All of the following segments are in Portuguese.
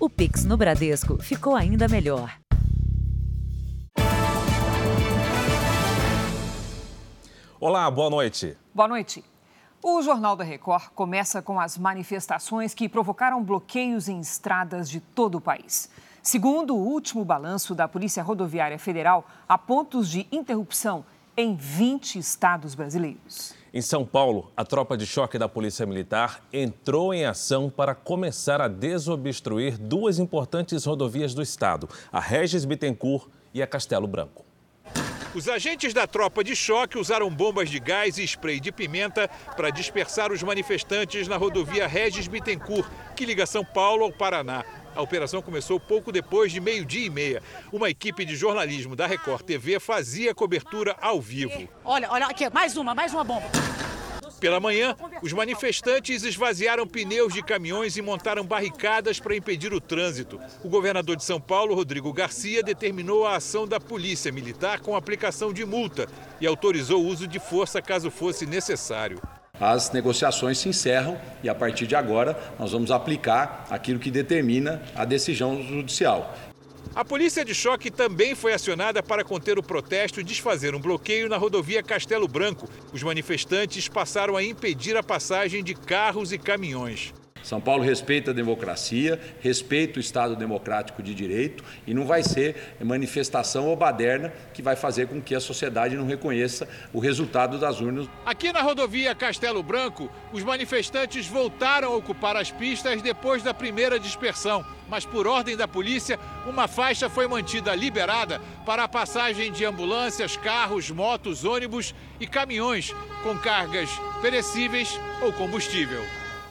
O Pix no Bradesco ficou ainda melhor. Olá, boa noite. Boa noite. O Jornal da Record começa com as manifestações que provocaram bloqueios em estradas de todo o país. Segundo o último balanço da Polícia Rodoviária Federal, há pontos de interrupção em 20 estados brasileiros. Em São Paulo, a tropa de choque da Polícia Militar entrou em ação para começar a desobstruir duas importantes rodovias do estado, a Regis Bittencourt e a Castelo Branco. Os agentes da tropa de choque usaram bombas de gás e spray de pimenta para dispersar os manifestantes na rodovia Regis Bittencourt, que liga São Paulo ao Paraná. A operação começou pouco depois de meio-dia e meia. Uma equipe de jornalismo da Record TV fazia cobertura ao vivo. Olha, olha aqui, mais uma, mais uma bomba. Pela manhã, os manifestantes esvaziaram pneus de caminhões e montaram barricadas para impedir o trânsito. O governador de São Paulo, Rodrigo Garcia, determinou a ação da Polícia Militar com aplicação de multa e autorizou o uso de força caso fosse necessário. As negociações se encerram e, a partir de agora, nós vamos aplicar aquilo que determina a decisão judicial. A polícia de choque também foi acionada para conter o protesto e desfazer um bloqueio na rodovia Castelo Branco. Os manifestantes passaram a impedir a passagem de carros e caminhões. São Paulo respeita a democracia, respeita o Estado democrático de direito e não vai ser manifestação ou baderna que vai fazer com que a sociedade não reconheça o resultado das urnas. Aqui na rodovia Castelo Branco, os manifestantes voltaram a ocupar as pistas depois da primeira dispersão, mas por ordem da polícia, uma faixa foi mantida liberada para a passagem de ambulâncias, carros, motos, ônibus e caminhões com cargas perecíveis ou combustível.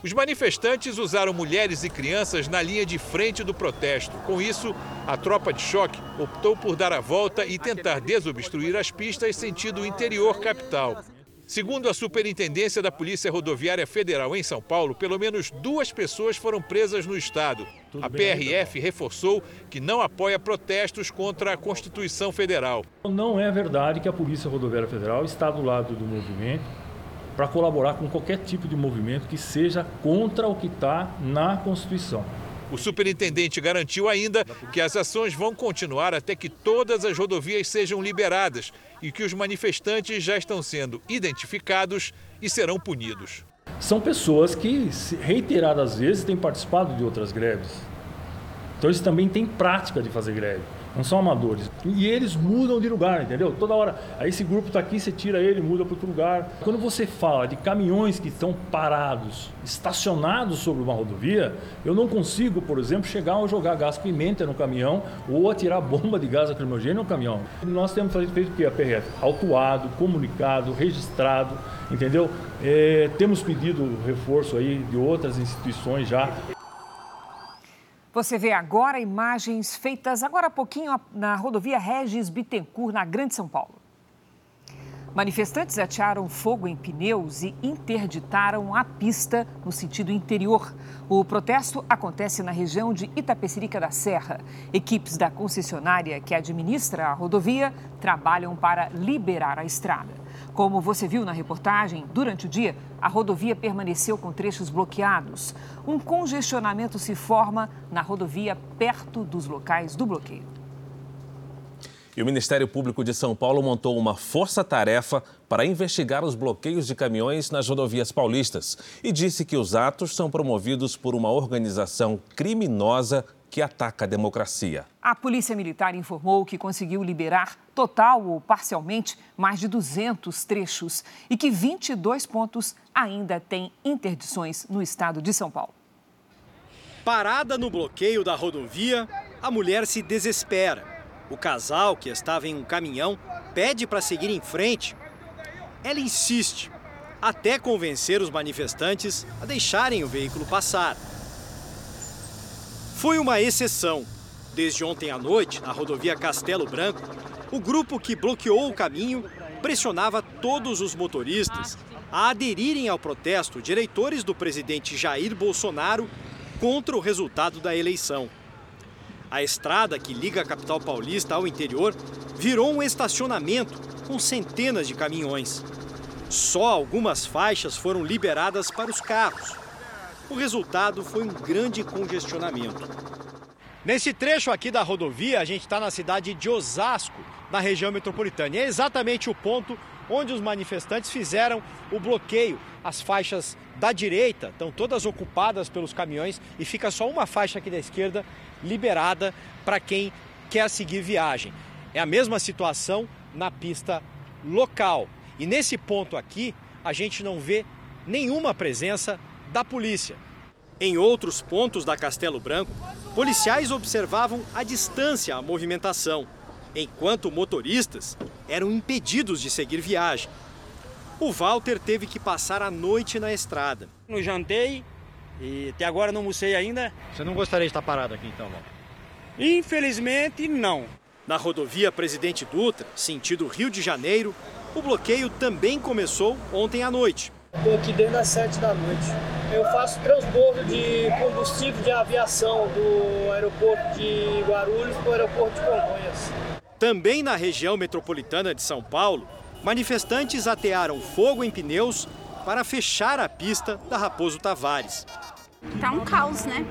Os manifestantes usaram mulheres e crianças na linha de frente do protesto. Com isso, a tropa de choque optou por dar a volta e tentar desobstruir as pistas sentido interior capital. Segundo a Superintendência da Polícia Rodoviária Federal em São Paulo, pelo menos duas pessoas foram presas no estado. A PRF reforçou que não apoia protestos contra a Constituição Federal. Não é verdade que a Polícia Rodoviária Federal está do lado do movimento para colaborar com qualquer tipo de movimento que seja contra o que está na Constituição. O superintendente garantiu ainda que as ações vão continuar até que todas as rodovias sejam liberadas e que os manifestantes já estão sendo identificados e serão punidos. São pessoas que reiteradas vezes têm participado de outras greves. Então eles também têm prática de fazer greve não são amadores. E eles mudam de lugar, entendeu? Toda hora. Aí esse grupo está aqui, você tira ele, muda para outro lugar. Quando você fala de caminhões que estão parados, estacionados sobre uma rodovia, eu não consigo, por exemplo, chegar ou jogar gás pimenta no caminhão ou atirar bomba de gás lacrimogêneo no caminhão. Nós temos feito o que? A PRF? Autuado, comunicado, registrado, entendeu? É, temos pedido reforço aí de outras instituições já. Você vê agora imagens feitas agora há pouquinho na rodovia Regis Bittencourt, na Grande São Paulo. Manifestantes atearam fogo em pneus e interditaram a pista no sentido interior. O protesto acontece na região de Itapecerica da Serra. Equipes da concessionária que administra a rodovia trabalham para liberar a estrada. Como você viu na reportagem, durante o dia, a rodovia permaneceu com trechos bloqueados. Um congestionamento se forma na rodovia perto dos locais do bloqueio. E o Ministério Público de São Paulo montou uma força-tarefa para investigar os bloqueios de caminhões nas rodovias paulistas e disse que os atos são promovidos por uma organização criminosa que ataca a democracia. A Polícia Militar informou que conseguiu liberar total ou parcialmente mais de 200 trechos e que 22 pontos ainda têm interdições no estado de São Paulo. Parada no bloqueio da rodovia, a mulher se desespera. O casal, que estava em um caminhão, pede para seguir em frente. Ela insiste, até convencer os manifestantes a deixarem o veículo passar. Foi uma exceção. Desde ontem à noite, na rodovia Castelo Branco, o grupo que bloqueou o caminho pressionava todos os motoristas a aderirem ao protesto de eleitores do presidente Jair Bolsonaro contra o resultado da eleição. A estrada que liga a capital paulista ao interior virou um estacionamento com centenas de caminhões. Só algumas faixas foram liberadas para os carros. O resultado foi um grande congestionamento. Nesse trecho aqui da rodovia, a gente está na cidade de Osasco, na região metropolitana. E é exatamente o ponto onde os manifestantes fizeram o bloqueio. As faixas da direita estão todas ocupadas pelos caminhões e fica só uma faixa aqui da esquerda liberada para quem quer seguir viagem. É a mesma situação na pista local. E nesse ponto aqui, a gente não vê nenhuma presença da polícia. Em outros pontos da Castelo Branco, policiais observavam à distância a movimentação, enquanto motoristas eram impedidos de seguir viagem. O Walter teve que passar a noite na estrada. Não jantei e até agora não almocei ainda. Você não gostaria de estar parado aqui então, Walter? Infelizmente, não. Na rodovia Presidente Dutra, sentido Rio de Janeiro, o bloqueio também começou ontem à noite. Estou aqui desde as 7 da noite. Eu faço transbordo de combustível de aviação do aeroporto de Guarulhos para o aeroporto de Congonhas. Também na região metropolitana de São Paulo, manifestantes atearam fogo em pneus para fechar a pista da Raposo Tavares. Tá um caos, né?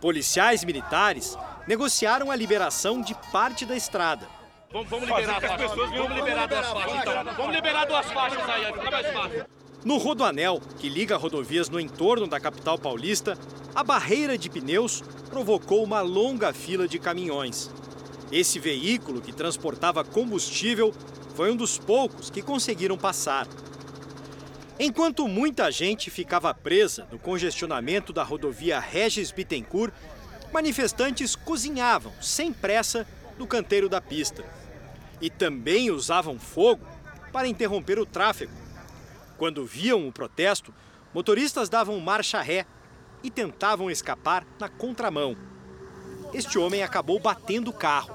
Policiais militares negociaram a liberação de parte da estrada. Vamos, vamos liberar as pessoas, vamos liberar duas faixas então. Vamos liberar duas faixas aí, fica mais fácil. No Rodoanel, que liga rodovias no entorno da capital paulista, a barreira de pneus provocou uma longa fila de caminhões. Esse veículo, que transportava combustível, foi um dos poucos que conseguiram passar. Enquanto muita gente ficava presa no congestionamento da rodovia Regis Bittencourt, manifestantes cozinhavam sem pressa no canteiro da pista. E também usavam fogo para interromper o tráfego. Quando viam o protesto, motoristas davam marcha ré e tentavam escapar na contramão. Este homem acabou batendo o carro.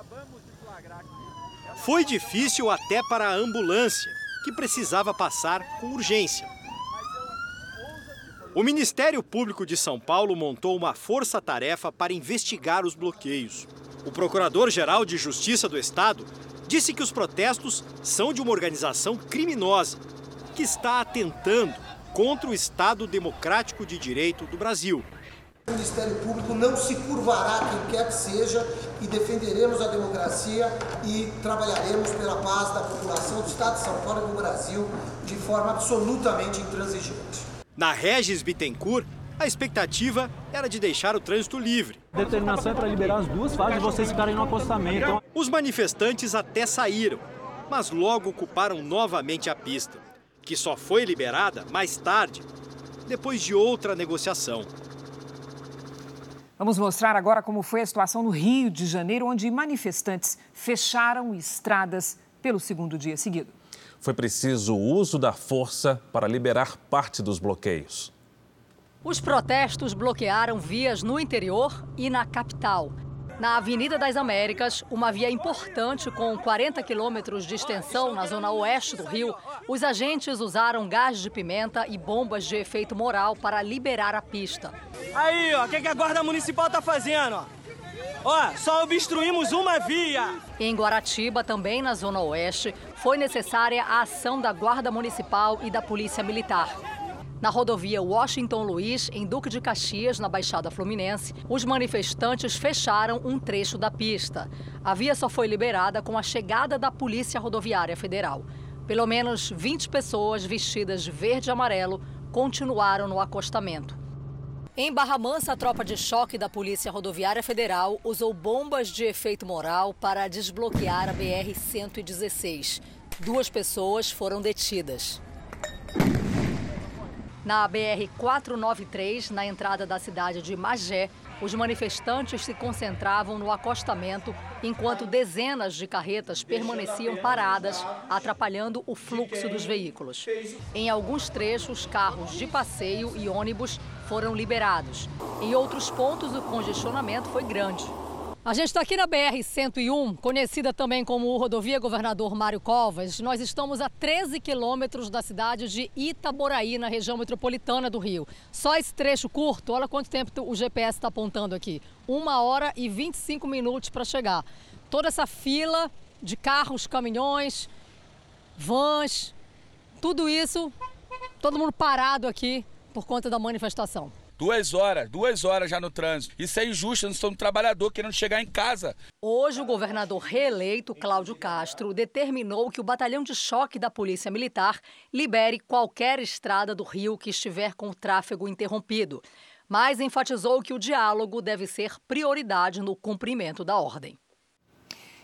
Foi difícil até para a ambulância, que precisava passar com urgência. O Ministério Público de São Paulo montou uma força-tarefa para investigar os bloqueios. O Procurador-Geral de Justiça do Estado disse que os protestos são de uma organização criminosa que está atentando contra o Estado Democrático de Direito do Brasil. O Ministério Público não se curvará a quem quer que seja e defenderemos a democracia e trabalharemos pela paz da população do Estado de São Paulo e do Brasil de forma absolutamente intransigente. Na Regis Bittencourt, a expectativa era de deixar o trânsito livre. A determinação é para liberar as duas faixas e vocês ficarem no acostamento. Os manifestantes até saíram, mas logo ocuparam novamente a pista, que só foi liberada mais tarde, depois de outra negociação. Vamos mostrar agora como foi a situação no Rio de Janeiro, onde manifestantes fecharam estradas pelo segundo dia seguido. Foi preciso o uso da força para liberar parte dos bloqueios. Os protestos bloquearam vias no interior e na capital. Na Avenida das Américas, uma via importante com 40 quilômetros de extensão na zona oeste do Rio, os agentes usaram gás de pimenta e bombas de efeito moral para liberar a pista. Aí, ó, o que, que a Guarda Municipal tá fazendo? Ó? Ó, só obstruímos uma via. Em Guaratiba, também na zona oeste, foi necessária a ação da Guarda Municipal e da Polícia Militar. Na rodovia Washington Luiz, em Duque de Caxias, na Baixada Fluminense, os manifestantes fecharam um trecho da pista. A via só foi liberada com a chegada da Polícia Rodoviária Federal. Pelo menos 20 pessoas vestidas de verde e amarelo continuaram no acostamento. Em Barra Mansa, a tropa de choque da Polícia Rodoviária Federal usou bombas de efeito moral para desbloquear a BR-116. Duas pessoas foram detidas. Na BR-493, na entrada da cidade de Magé, os manifestantes se concentravam no acostamento enquanto dezenas de carretas permaneciam paradas, atrapalhando o fluxo dos veículos. Em alguns trechos, carros de passeio e ônibus foram liberados. Em outros pontos, o congestionamento foi grande. A gente está aqui na BR-101, conhecida também como rodovia Governador Mário Covas. Nós estamos a 13 quilômetros da cidade de Itaboraí, na região metropolitana do Rio. Só esse trecho curto, olha quanto tempo o GPS está apontando aqui. Uma hora e 25 minutos para chegar. Toda essa fila de carros, caminhões, vans, tudo isso, todo mundo parado aqui por conta da manifestação. Duas horas, duas horas já no trânsito. Isso é injusto, nós somos um trabalhador querendo chegar em casa. Hoje, o governador reeleito, Cláudio Castro, determinou que o batalhão de choque da Polícia Militar libere qualquer estrada do Rio que estiver com o tráfego interrompido. Mas enfatizou que o diálogo deve ser prioridade no cumprimento da ordem.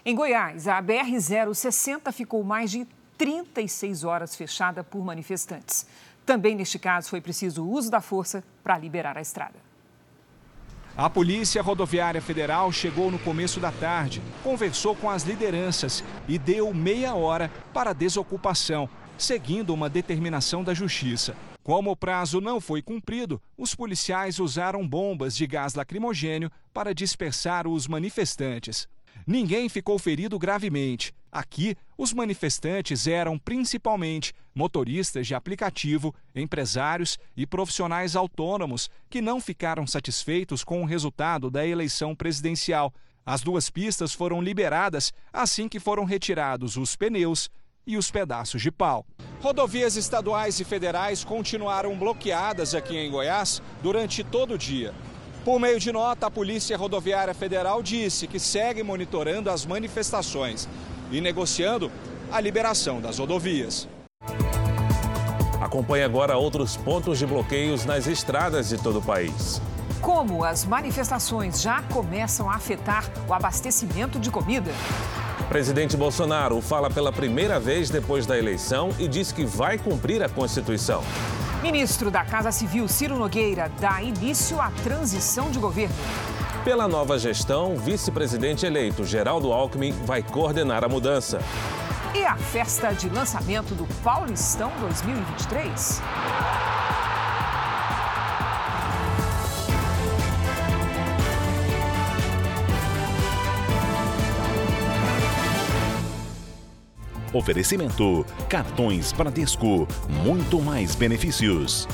Em Goiás, a BR-060 ficou mais de 36 horas fechada por manifestantes. Também neste caso foi preciso o uso da força para liberar a estrada. A Polícia Rodoviária Federal chegou no começo da tarde, conversou com as lideranças e deu meia hora para desocupação, seguindo uma determinação da Justiça. Como o prazo não foi cumprido, os policiais usaram bombas de gás lacrimogênio para dispersar os manifestantes. Ninguém ficou ferido gravemente. Aqui, os manifestantes eram principalmente motoristas de aplicativo, empresários e profissionais autônomos que não ficaram satisfeitos com o resultado da eleição presidencial. As duas pistas foram liberadas assim que foram retirados os pneus e os pedaços de pau. Rodovias estaduais e federais continuaram bloqueadas aqui em Goiás durante todo o dia. Por meio de nota, a Polícia Rodoviária Federal disse que segue monitorando as manifestações e negociando a liberação das rodovias. Acompanhe agora outros pontos de bloqueios nas estradas de todo o país. Como as manifestações já começam a afetar o abastecimento de comida? Presidente Bolsonaro fala pela primeira vez depois da eleição e diz que vai cumprir a Constituição. Ministro da Casa Civil, Ciro Nogueira, dá início à transição de governo. Pela nova gestão, vice-presidente eleito Geraldo Alckmin vai coordenar a mudança. E a festa de lançamento do Paulistão 2023? Oferecimento: cartões Bradesco, muito mais benefícios.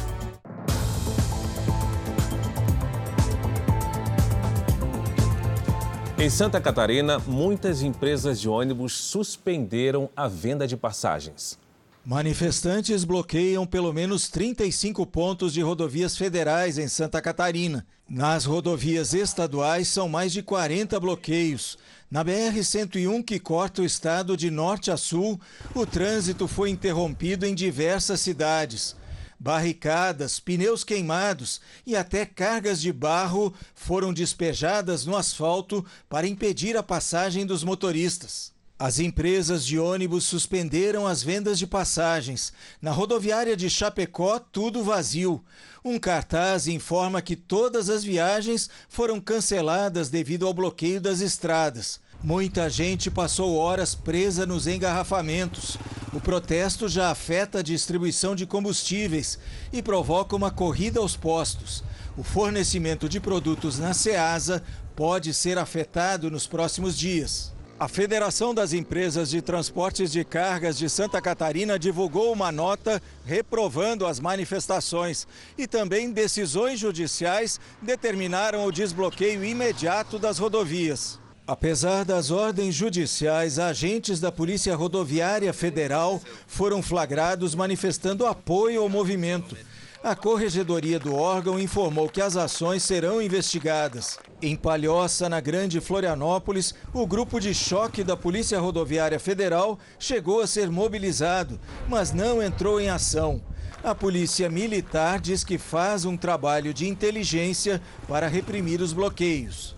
Em Santa Catarina, muitas empresas de ônibus suspenderam a venda de passagens. Manifestantes bloqueiam pelo menos 35 pontos de rodovias federais em Santa Catarina. Nas rodovias estaduais, são mais de 40 bloqueios. Na BR-101, que corta o estado de norte a sul, o trânsito foi interrompido em diversas cidades. Barricadas, pneus queimados e até cargas de barro foram despejadas no asfalto para impedir a passagem dos motoristas. As empresas de ônibus suspenderam as vendas de passagens. Na rodoviária de Chapecó, tudo vazio. Um cartaz informa que todas as viagens foram canceladas devido ao bloqueio das estradas. Muita gente passou horas presa nos engarrafamentos. O protesto já afeta a distribuição de combustíveis e provoca uma corrida aos postos. O fornecimento de produtos na Ceasa pode ser afetado nos próximos dias. A Federação das Empresas de Transportes de Cargas de Santa Catarina divulgou uma nota reprovando as manifestações e também decisões judiciais determinaram o desbloqueio imediato das rodovias. Apesar das ordens judiciais, agentes da Polícia Rodoviária Federal foram flagrados manifestando apoio ao movimento. A corregedoria do órgão informou que as ações serão investigadas. Em Palhoça, na Grande Florianópolis, o grupo de choque da Polícia Rodoviária Federal chegou a ser mobilizado, mas não entrou em ação. A Polícia Militar diz que faz um trabalho de inteligência para reprimir os bloqueios.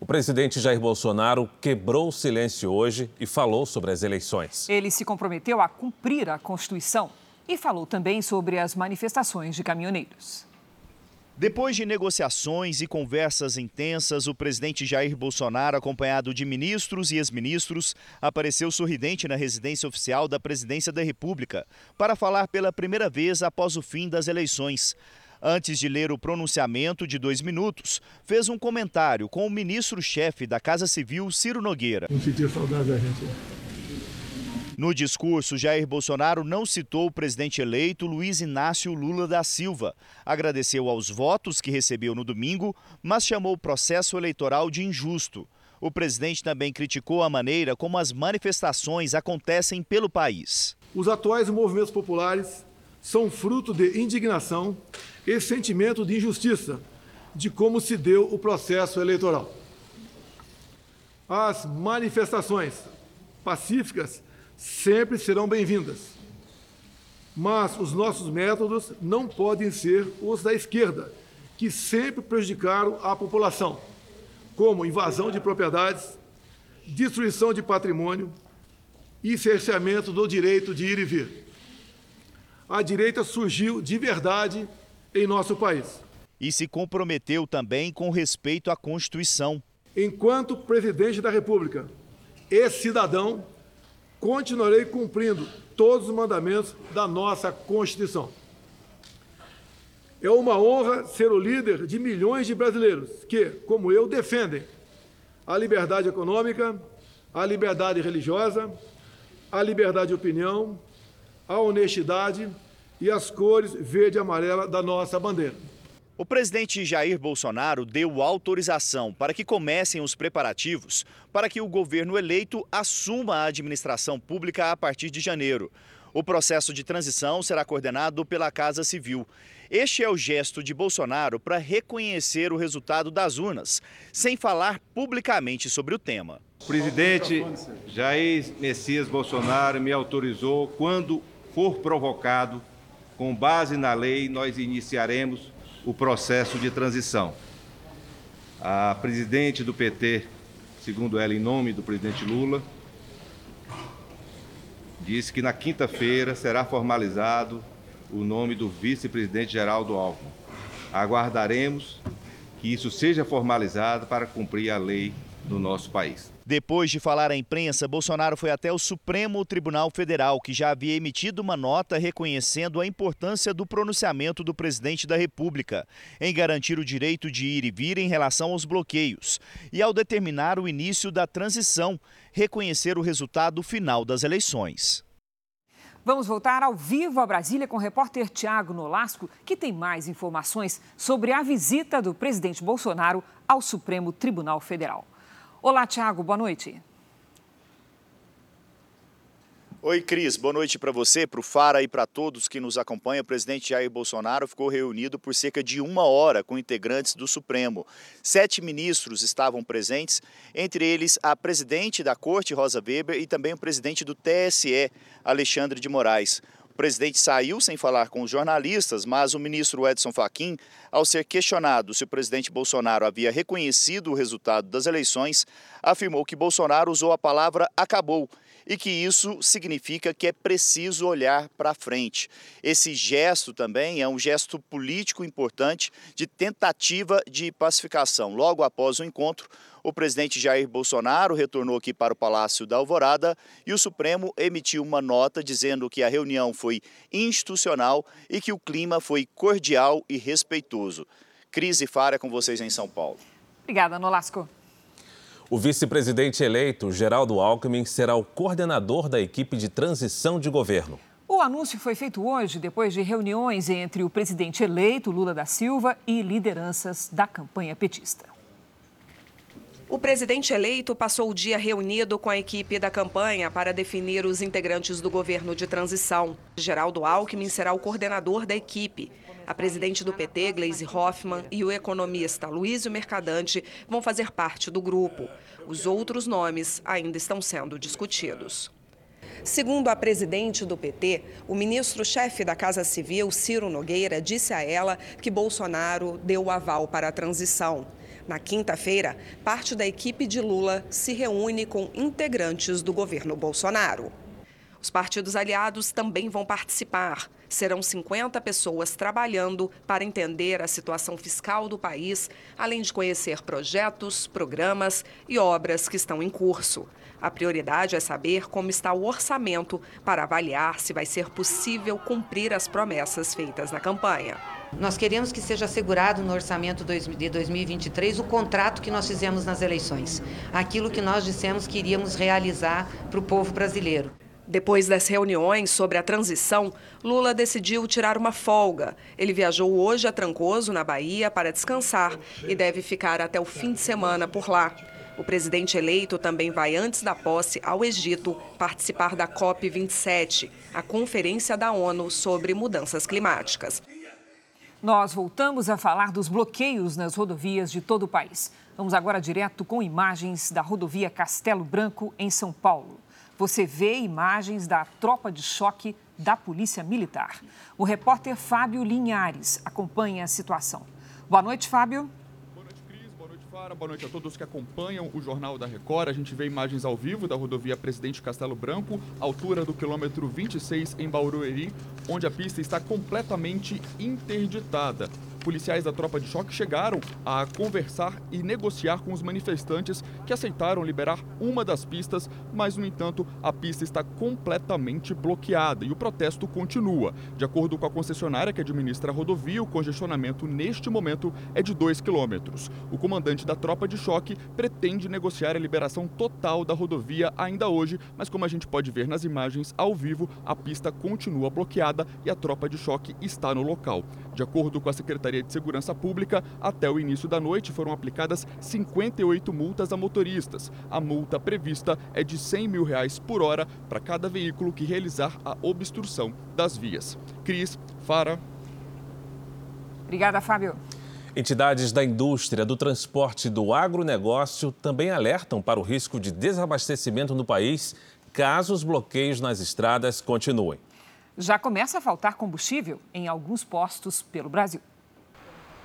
O presidente Jair Bolsonaro quebrou o silêncio hoje e falou sobre as eleições. Ele se comprometeu a cumprir a Constituição e falou também sobre as manifestações de caminhoneiros. Depois de negociações e conversas intensas, o presidente Jair Bolsonaro, acompanhado de ministros e ex-ministros, apareceu sorridente na residência oficial da Presidência da República para falar pela primeira vez após o fim das eleições. Antes de ler o pronunciamento de dois minutos, fez um comentário com o ministro-chefe da Casa Civil, Ciro Nogueira. Não sentir saudade da gente. No discurso, Jair Bolsonaro não citou o presidente eleito Luiz Inácio Lula da Silva. Agradeceu aos votos que recebeu no domingo, mas chamou o processo eleitoral de injusto. O presidente também criticou a maneira como as manifestações acontecem pelo país. Os atuais movimentos populares são fruto de indignação e sentimento de injustiça de como se deu o processo eleitoral. As manifestações pacíficas sempre serão bem-vindas, mas os nossos métodos não podem ser os da esquerda, que sempre prejudicaram a população, como invasão de propriedades, destruição de patrimônio e cerceamento do direito de ir e vir. A direita surgiu de verdade em nosso país. E se comprometeu também com respeito à Constituição. Enquanto presidente da República e cidadão, continuarei cumprindo todos os mandamentos da nossa Constituição. É uma honra ser o líder de milhões de brasileiros que, como eu, defendem a liberdade econômica, a liberdade religiosa, a liberdade de opinião, a honestidade e as cores verde e amarela da nossa bandeira. O presidente Jair Bolsonaro deu autorização para que comecem os preparativos para que o governo eleito assuma a administração pública a partir de janeiro. O processo de transição será coordenado pela Casa Civil. Este é o gesto de Bolsonaro para reconhecer o resultado das urnas, sem falar publicamente sobre o tema. O presidente Jair Messias Bolsonaro me autorizou, quando for provocado, com base na lei, nós iniciaremos o processo de transição. A presidente do PT, segundo ela, em nome do presidente Lula, disse que na quinta-feira será formalizado o nome do vice-presidente Geraldo Alckmin. Aguardaremos que isso seja formalizado para cumprir a lei no nosso país. Depois de falar à imprensa, Bolsonaro foi até o Supremo Tribunal Federal, que já havia emitido uma nota reconhecendo a importância do pronunciamento do presidente da República em garantir o direito de ir e vir em relação aos bloqueios e, ao determinar o início da transição, reconhecer o resultado final das eleições. Vamos voltar ao vivo a Brasília com o repórter Tiago Nolasco, que tem mais informações sobre a visita do presidente Bolsonaro ao Supremo Tribunal Federal. Olá, Tiago, boa noite. Oi, Cris, boa noite para você, para o Fara e para todos que nos acompanham. O presidente Jair Bolsonaro ficou reunido por cerca de uma hora com integrantes do Supremo. Sete ministros estavam presentes, entre eles a presidente da Corte, Rosa Weber, e também o presidente do TSE, Alexandre de Moraes. Presidente saiu sem falar com os jornalistas, mas o ministro Edson Fachin, ao ser questionado se o presidente Bolsonaro havia reconhecido o resultado das eleições, afirmou que Bolsonaro usou a palavra acabou e que isso significa que é preciso olhar para frente. Esse gesto também é um gesto político importante de tentativa de pacificação. Logo após o encontro, o presidente Jair Bolsonaro retornou aqui para o Palácio da Alvorada e o Supremo emitiu uma nota dizendo que a reunião foi institucional e que o clima foi cordial e respeitoso. Crise Fara com vocês em São Paulo. Obrigada, Nolasco. O vice-presidente eleito, Geraldo Alckmin, será o coordenador da equipe de transição de governo. O anúncio foi feito hoje, depois de reuniões entre o presidente eleito, Lula da Silva, e lideranças da campanha petista. O presidente eleito passou o dia reunido com a equipe da campanha para definir os integrantes do governo de transição. Geraldo Alckmin será o coordenador da equipe. A presidente do PT, Gleisi Hoffmann, e o economista Luísio Mercadante vão fazer parte do grupo. Os outros nomes ainda estão sendo discutidos. Segundo a presidente do PT, o ministro-chefe da Casa Civil, Ciro Nogueira, disse a ela que Bolsonaro deu o aval para a transição. Na quinta-feira, parte da equipe de Lula se reúne com integrantes do governo Bolsonaro. Os partidos aliados também vão participar. Serão 50 pessoas trabalhando para entender a situação fiscal do país, além de conhecer projetos, programas e obras que estão em curso. A prioridade é saber como está o orçamento para avaliar se vai ser possível cumprir as promessas feitas na campanha. Nós queremos que seja assegurado no orçamento de 2023 o contrato que nós fizemos nas eleições, aquilo que nós dissemos que iríamos realizar para o povo brasileiro. Depois das reuniões sobre a transição, Lula decidiu tirar uma folga. Ele viajou hoje a Trancoso, na Bahia, para descansar e deve ficar até o fim de semana por lá. O presidente eleito também vai, antes da posse, ao Egito participar da COP27, a Conferência da ONU sobre Mudanças Climáticas. Nós voltamos a falar dos bloqueios nas rodovias de todo o país. Vamos agora direto com imagens da rodovia Castelo Branco, em São Paulo. Você vê imagens da tropa de choque da Polícia Militar. O repórter Fábio Linhares acompanha a situação. Boa noite, Fábio. Boa noite a todos que acompanham o Jornal da Record. A gente vê imagens ao vivo da rodovia Presidente Castelo Branco, altura do quilômetro 26 em Barueri, onde a pista está completamente interditada policiais da tropa de choque chegaram a conversar e negociar com os manifestantes que aceitaram liberar uma das pistas, mas, no entanto, a pista está completamente bloqueada e o protesto continua. De acordo com a concessionária que administra a rodovia, o congestionamento neste momento é de 2 quilômetros. O comandante da tropa de choque pretende negociar a liberação total da rodovia ainda hoje, mas como a gente pode ver nas imagens ao vivo, a pista continua bloqueada e a tropa de choque está no local. De acordo com a Secretaria de Segurança Pública, até o início da noite foram aplicadas 58 multas a motoristas. A multa prevista é de 100 mil reais por hora para cada veículo que realizar a obstrução das vias. Cris, Fara. Obrigada, Fábio. Entidades da indústria, do transporte e do agronegócio também alertam para o risco de desabastecimento no país caso os bloqueios nas estradas continuem já começa a faltar combustível em alguns postos pelo Brasil.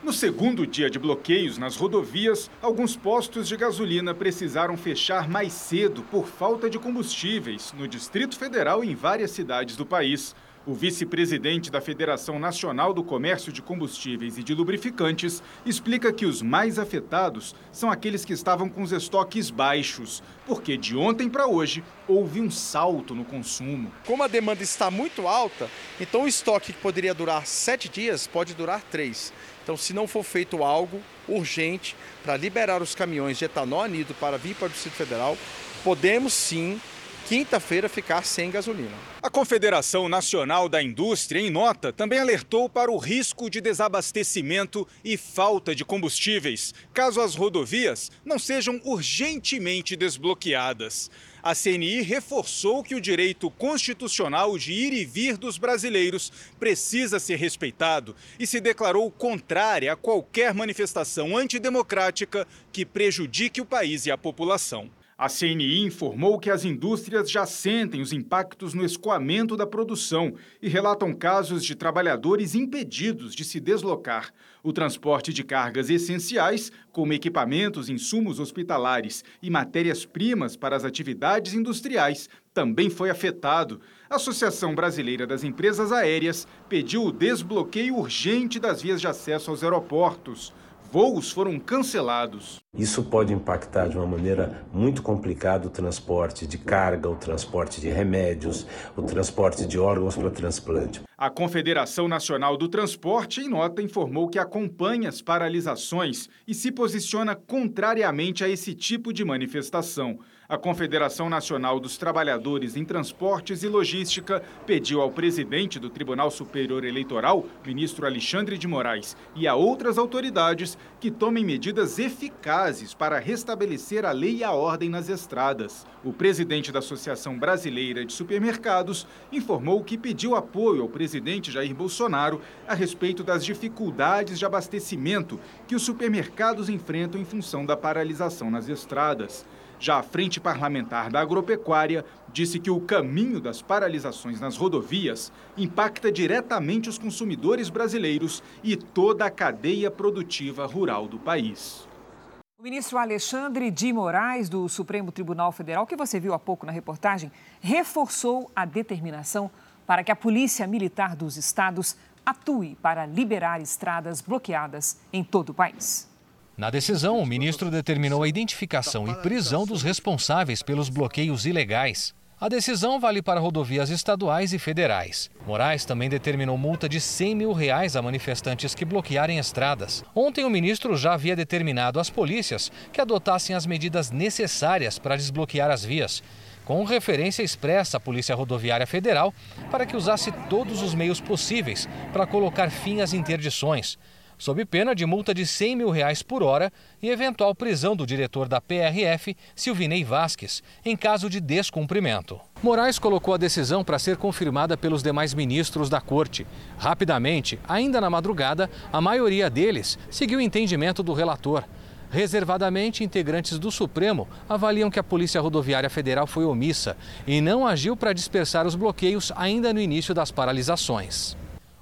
No segundo dia de bloqueios nas rodovias, alguns postos de gasolina precisaram fechar mais cedo por falta de combustíveis no Distrito Federal e em várias cidades do país. O vice-presidente da Federação Nacional do Comércio de Combustíveis e de Lubrificantes explica que os mais afetados são aqueles que estavam com os estoques baixos, porque de ontem para hoje houve um salto no consumo. Como a demanda está muito alta, então o estoque que poderia durar sete dias pode durar três. Então, se não for feito algo urgente para liberar os caminhões de etanol anido para vir para o Distrito Federal, podemos sim quinta-feira ficar sem gasolina. A Confederação Nacional da Indústria, em nota, também alertou para o risco de desabastecimento e falta de combustíveis, caso as rodovias não sejam urgentemente desbloqueadas. A CNI reforçou que o direito constitucional de ir e vir dos brasileiros precisa ser respeitado e se declarou contrária a qualquer manifestação antidemocrática que prejudique o país e a população. A CNI informou que as indústrias já sentem os impactos no escoamento da produção e relatam casos de trabalhadores impedidos de se deslocar. O transporte de cargas essenciais, como equipamentos, insumos hospitalares e matérias-primas para as atividades industriais, também foi afetado. A Associação Brasileira das Empresas Aéreas pediu o desbloqueio urgente das vias de acesso aos aeroportos voos foram cancelados. Isso pode impactar de uma maneira muito complicada o transporte de carga, o transporte de remédios, o transporte de órgãos para transplante. A Confederação Nacional do Transporte, em nota, informou que acompanha as paralisações e se posiciona contrariamente a esse tipo de manifestação. A Confederação Nacional dos Trabalhadores em Transportes e Logística pediu ao presidente do Tribunal Superior Eleitoral, ministro Alexandre de Moraes, e a outras autoridades que tomem medidas eficazes para restabelecer a lei e a ordem nas estradas. O presidente da Associação Brasileira de Supermercados informou que pediu apoio ao presidente Jair Bolsonaro a respeito das dificuldades de abastecimento que os supermercados enfrentam em função da paralisação nas estradas. Já a Frente Parlamentar da Agropecuária disse que o caminho das paralisações nas rodovias impacta diretamente os consumidores brasileiros e toda a cadeia produtiva rural do país. O ministro Alexandre de Moraes, do Supremo Tribunal Federal, que você viu há pouco na reportagem, reforçou a determinação para que a Polícia Militar dos Estados atue para liberar estradas bloqueadas em todo o país. Na decisão, o ministro determinou a identificação e prisão dos responsáveis pelos bloqueios ilegais. A decisão vale para rodovias estaduais e federais. Moraes também determinou multa de 100 mil reais a manifestantes que bloquearem estradas. Ontem, o ministro já havia determinado às polícias que adotassem as medidas necessárias para desbloquear as vias, com referência expressa à Polícia Rodoviária Federal para que usasse todos os meios possíveis para colocar fim às interdições. Sob pena de multa de 100 mil reais por hora e eventual prisão do diretor da PRF, Silvinei Vasques, em caso de descumprimento. Moraes colocou a decisão para ser confirmada pelos demais ministros da corte. Rapidamente, ainda na madrugada, a maioria deles seguiu o entendimento do relator. Reservadamente, integrantes do Supremo avaliam que a Polícia Rodoviária Federal foi omissa e não agiu para dispersar os bloqueios ainda no início das paralisações.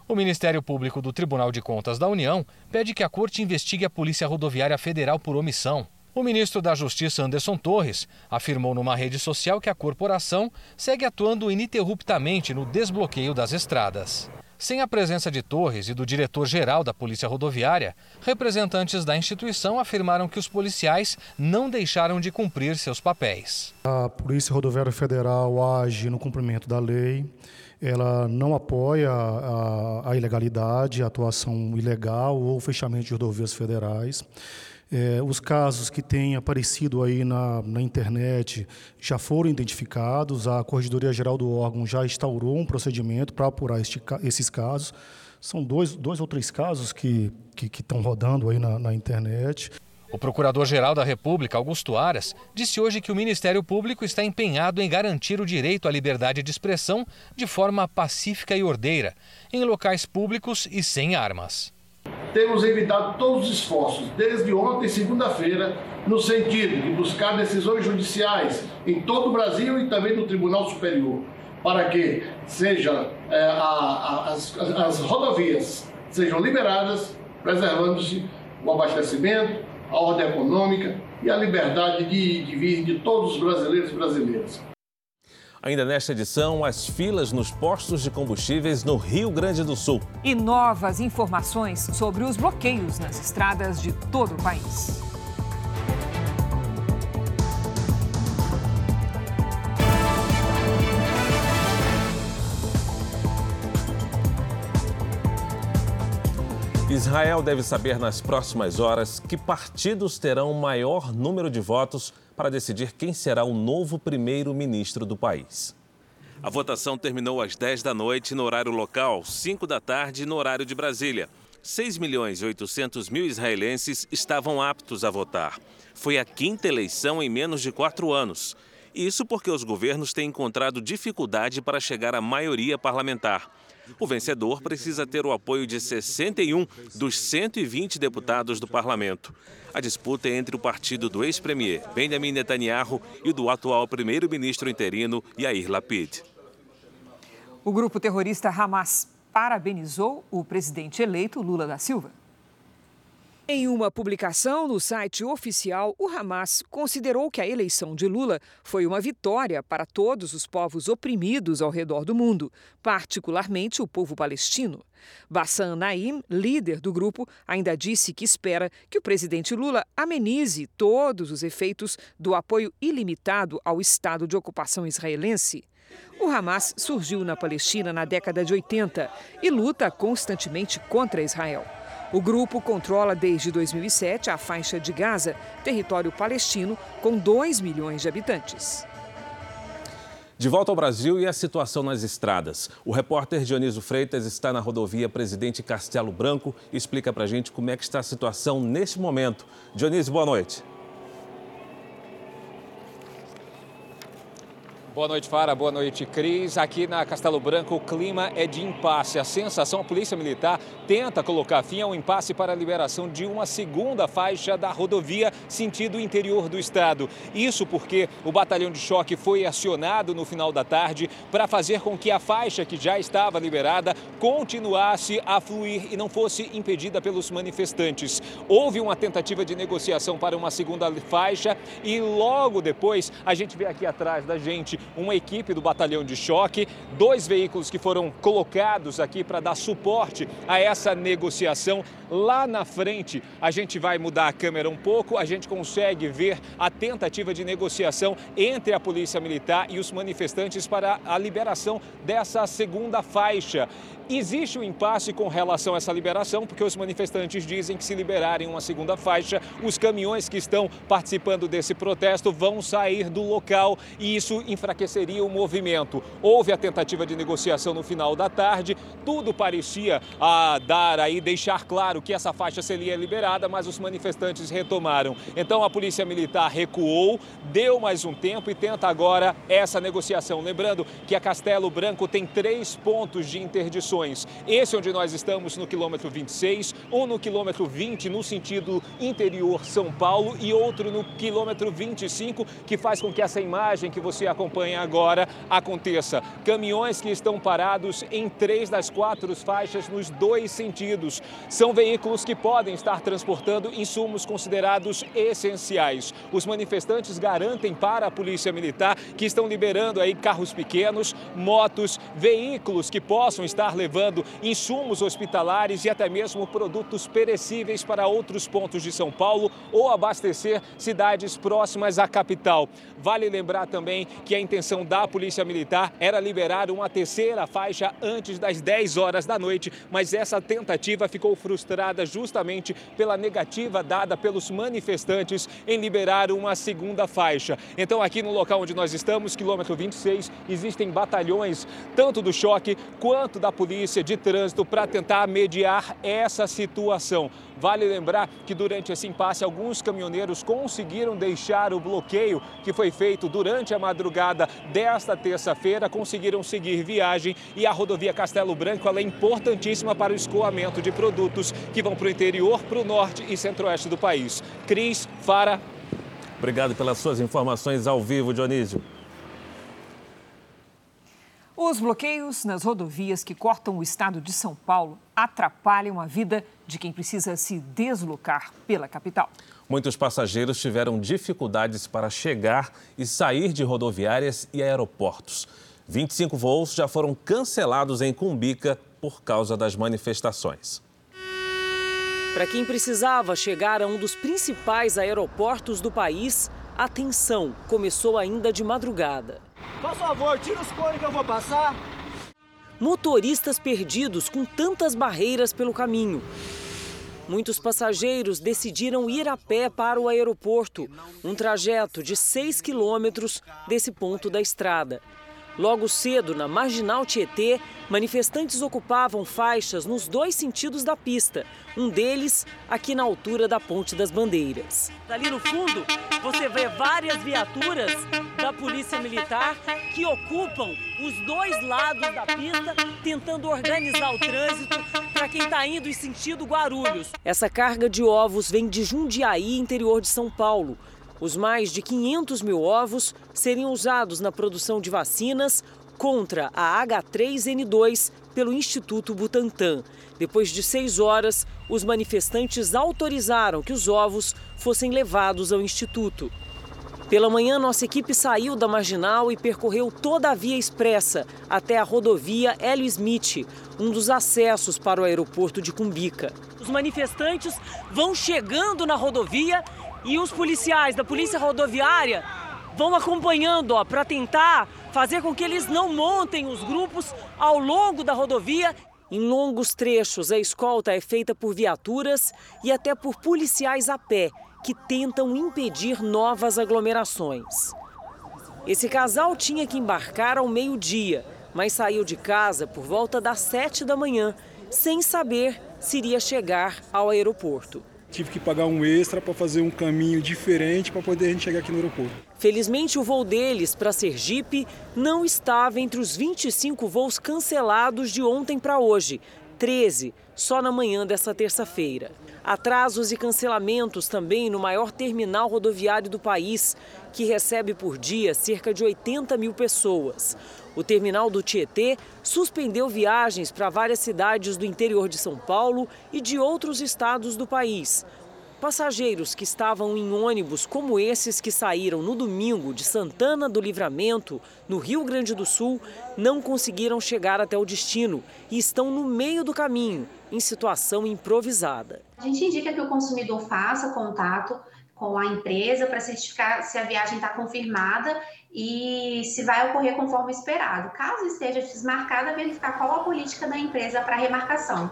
O Ministério Público do Tribunal de Contas da União pede que a Corte investigue a Polícia Rodoviária Federal por omissão. O ministro da Justiça, Anderson Torres, afirmou numa rede social que a corporação segue atuando ininterruptamente no desbloqueio das estradas. Sem a presença de Torres e do diretor-geral da Polícia Rodoviária, representantes da instituição afirmaram que os policiais não deixaram de cumprir seus papéis. A Polícia Rodoviária Federal age no cumprimento da lei, ela não apoia a, a ilegalidade, a atuação ilegal ou fechamento de rodovias federais. É, os casos que têm aparecido aí na, na, internet já foram identificados, a Corregedoria Geral do órgão já instaurou um procedimento para apurar este, esses casos. São dois, dois ou três casos que, que, que estão rodando aí na, na internet. O Procurador-Geral da República, Augusto Aras, disse hoje que o Ministério Público está empenhado em garantir o direito à liberdade de expressão de forma pacífica e ordeira, em locais públicos e sem armas. Temos evitado todos os esforços, desde ontem, segunda-feira, no sentido de buscar decisões judiciais em todo o Brasil e também no Tribunal Superior, para que seja, é, a, a, as, as rodovias sejam liberadas, preservando-se o abastecimento, a ordem econômica e a liberdade de, de vir de todos os brasileiros e brasileiras. Ainda nesta edição, as filas nos postos de combustíveis no Rio Grande do Sul. E novas informações sobre os bloqueios nas estradas de todo o país. Israel deve saber nas próximas horas que partidos terão maior número de votos para decidir quem será o novo primeiro-ministro do país. A votação terminou às 10 da noite no horário local, 5 da tarde no horário de Brasília. 6 milhões e 800 mil israelenses estavam aptos a votar. Foi a quinta eleição em menos de quatro anos. Isso porque os governos têm encontrado dificuldade para chegar à maioria parlamentar. O vencedor precisa ter o apoio de 61 dos 120 deputados do parlamento. A disputa é entre o partido do ex-premier Benjamin Netanyahu e do atual primeiro-ministro interino Yair Lapid. O grupo terrorista Hamas parabenizou o presidente eleito Lula da Silva. Em uma publicação no site oficial, o Hamas considerou que a eleição de Lula foi uma vitória para todos os povos oprimidos ao redor do mundo, particularmente o povo palestino. Bassam Naim, líder do grupo, ainda disse que espera que o presidente Lula amenize todos os efeitos do apoio ilimitado ao Estado de ocupação israelense. O Hamas surgiu na Palestina na década de 80 e luta constantemente contra Israel. O grupo controla desde 2007 a faixa de Gaza, território palestino com 2 milhões de habitantes. De volta ao Brasil e a situação nas estradas. O repórter Dionísio Freitas está na rodovia Presidente Castelo Branco e explica para gente como é que está a situação neste momento. Dionísio, boa noite. Boa noite, Fara. Boa noite, Cris. Aqui na Castelo Branco o clima é de impasse. A sensação, a Polícia Militar tenta colocar fim ao impasse para a liberação de uma segunda faixa da rodovia sentido interior do estado. Isso porque o batalhão de choque foi acionado no final da tarde para fazer com que a faixa que já estava liberada continuasse a fluir e não fosse impedida pelos manifestantes. Houve uma tentativa de negociação para uma segunda faixa e logo depois a gente vê aqui atrás da gente uma equipe do batalhão de choque, dois veículos que foram colocados aqui para dar suporte a essa negociação. Lá na frente, a gente vai mudar a câmera um pouco, a gente consegue ver a tentativa de negociação entre a Polícia Militar e os manifestantes para a liberação dessa segunda faixa. Existe um impasse com relação a essa liberação, porque os manifestantes dizem que se liberarem uma segunda faixa, os caminhões que estão participando desse protesto vão sair do local e isso enfraquece enfraqueceria o movimento. Houve a tentativa de negociação no final da tarde, tudo parecia a dar aí, deixar claro que essa faixa seria liberada, mas os manifestantes retomaram. Então a Polícia Militar recuou, deu mais um tempo e tenta agora essa negociação. Lembrando que a Castelo Branco tem três pontos de Esse onde nós estamos no quilômetro 26, um no quilômetro 20 no sentido interior São Paulo e outro no quilômetro 25, que faz com que essa imagem que você acompanha agora aconteça. Caminhões que estão parados em três das quatro faixas nos dois sentidos. São veículos que podem estar transportando insumos considerados essenciais. Os manifestantes garantem para a Polícia Militar que estão liberando aí carros pequenos, motos, veículos que possam estar levando insumos hospitalares e até mesmo produtos perecíveis para outros pontos de São Paulo ou abastecer cidades próximas à capital. Vale lembrar também que a intenção da Polícia Militar era liberar uma terceira faixa antes das 10 horas da noite, mas essa tentativa ficou frustrada justamente pela negativa dada pelos manifestantes em liberar uma segunda faixa. Então, aqui no local onde nós estamos, quilômetro 26, existem batalhões tanto do choque quanto da polícia de trânsito para tentar mediar essa situação. Vale lembrar que durante esse impasse, alguns caminhoneiros conseguiram deixar o bloqueio que foi feito durante a madrugada desta terça-feira, conseguiram seguir viagem e a rodovia Castelo Branco é importantíssima para o escoamento de produtos que vão para o interior, para o norte e centro-oeste do país. Cris, Fara. Obrigado pelas suas informações ao vivo, Dionísio. Os bloqueios nas rodovias que cortam o estado de São Paulo atrapalham a vida de quem precisa se deslocar pela capital. Muitos passageiros tiveram dificuldades para chegar e sair de rodoviárias e aeroportos. 25 voos já foram cancelados em Cumbica por causa das manifestações. Para quem precisava chegar a um dos principais aeroportos do país, a tensão começou ainda de madrugada. Por favor, tira os cones que eu vou passar. Motoristas perdidos com tantas barreiras pelo caminho. Muitos passageiros decidiram ir a pé para o aeroporto, um trajeto de 6 quilômetros desse ponto da estrada. Logo cedo, na Marginal Tietê, manifestantes ocupavam faixas nos dois sentidos da pista, um deles aqui na altura da Ponte das Bandeiras. Ali no fundo, você vê várias viaturas da Polícia Militar que ocupam os dois lados da pista, tentando organizar o trânsito para quem está indo em sentido Guarulhos. Essa carga de ovos vem de Jundiaí, interior de São Paulo. Os mais de 500 mil ovos seriam usados na produção de vacinas contra a H3N2 pelo Instituto Butantan. Depois de seis horas, os manifestantes autorizaram que os ovos fossem levados ao Instituto. Pela manhã, nossa equipe saiu da marginal e percorreu toda a via expressa até a rodovia Hélio Smith, um dos acessos para o aeroporto de Cumbica. Os manifestantes vão chegando na rodovia e os policiais da Polícia Rodoviária vão acompanhando para tentar fazer com que eles não montem os grupos ao longo da rodovia. Em longos trechos, a escolta é feita por viaturas e até por policiais a pé, que tentam impedir novas aglomerações. Esse casal tinha que embarcar ao meio-dia, mas saiu de casa por volta das sete da manhã, sem saber se iria chegar ao aeroporto. Tive que pagar um extra para fazer um caminho diferente para poder a gente chegar aqui no aeroporto. Felizmente, o voo deles para Sergipe não estava entre os 25 voos cancelados de ontem para hoje, 13 só na manhã dessa terça-feira. Atrasos e cancelamentos também no maior terminal rodoviário do país, que recebe por dia cerca de 80 mil pessoas. O terminal do Tietê suspendeu viagens para várias cidades do interior de São Paulo e de outros estados do país. Passageiros que estavam em ônibus como esses que saíram no domingo de Santana do Livramento, no Rio Grande do Sul, não conseguiram chegar até o destino e estão no meio do caminho, em situação improvisada. A gente indica que o consumidor faça contato com a empresa para certificar se a viagem está confirmada e se vai ocorrer conforme esperado. Caso esteja desmarcada, verificar qual a política da empresa para remarcação.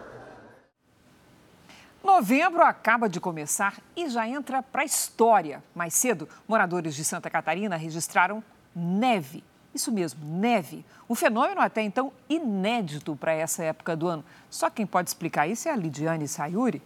Novembro acaba de começar e já entra para a história. Mais cedo, moradores de Santa Catarina registraram neve Isso mesmo, neve. Um fenômeno até então inédito para essa época do ano. Só quem pode explicar isso é a Lidiane Sayuri.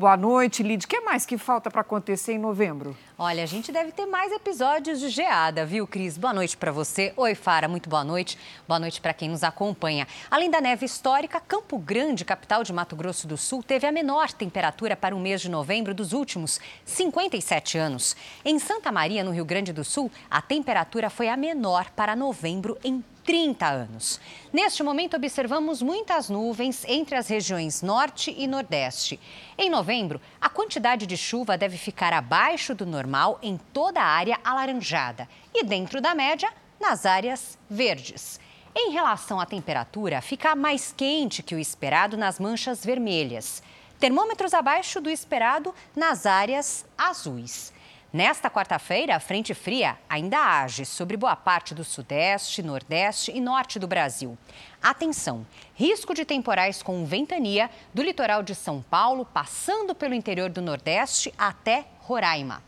Boa noite, Lid. O que mais que falta para acontecer em novembro? Olha, a gente deve ter mais episódios de geada, viu, Cris? Boa noite para você. Oi, Fara, muito boa noite. Boa noite para quem nos acompanha. Além da neve histórica, Campo Grande, capital de Mato Grosso do Sul, teve a menor temperatura para o mês de novembro dos últimos 57 anos. Em Santa Maria, no Rio Grande do Sul, a temperatura foi a menor para novembro em 30 anos. Neste momento, observamos muitas nuvens entre as regiões Norte e Nordeste. Em novembro, a quantidade de chuva deve ficar abaixo do normal em toda a área alaranjada e dentro da média nas áreas verdes. Em relação à temperatura, fica mais quente que o esperado nas manchas vermelhas. Termômetros abaixo do esperado nas áreas azuis. Nesta quarta-feira, a frente fria ainda age sobre boa parte do sudeste, nordeste e norte do Brasil. Atenção! Risco de temporais com ventania do litoral de São Paulo, passando pelo interior do Nordeste até Roraima.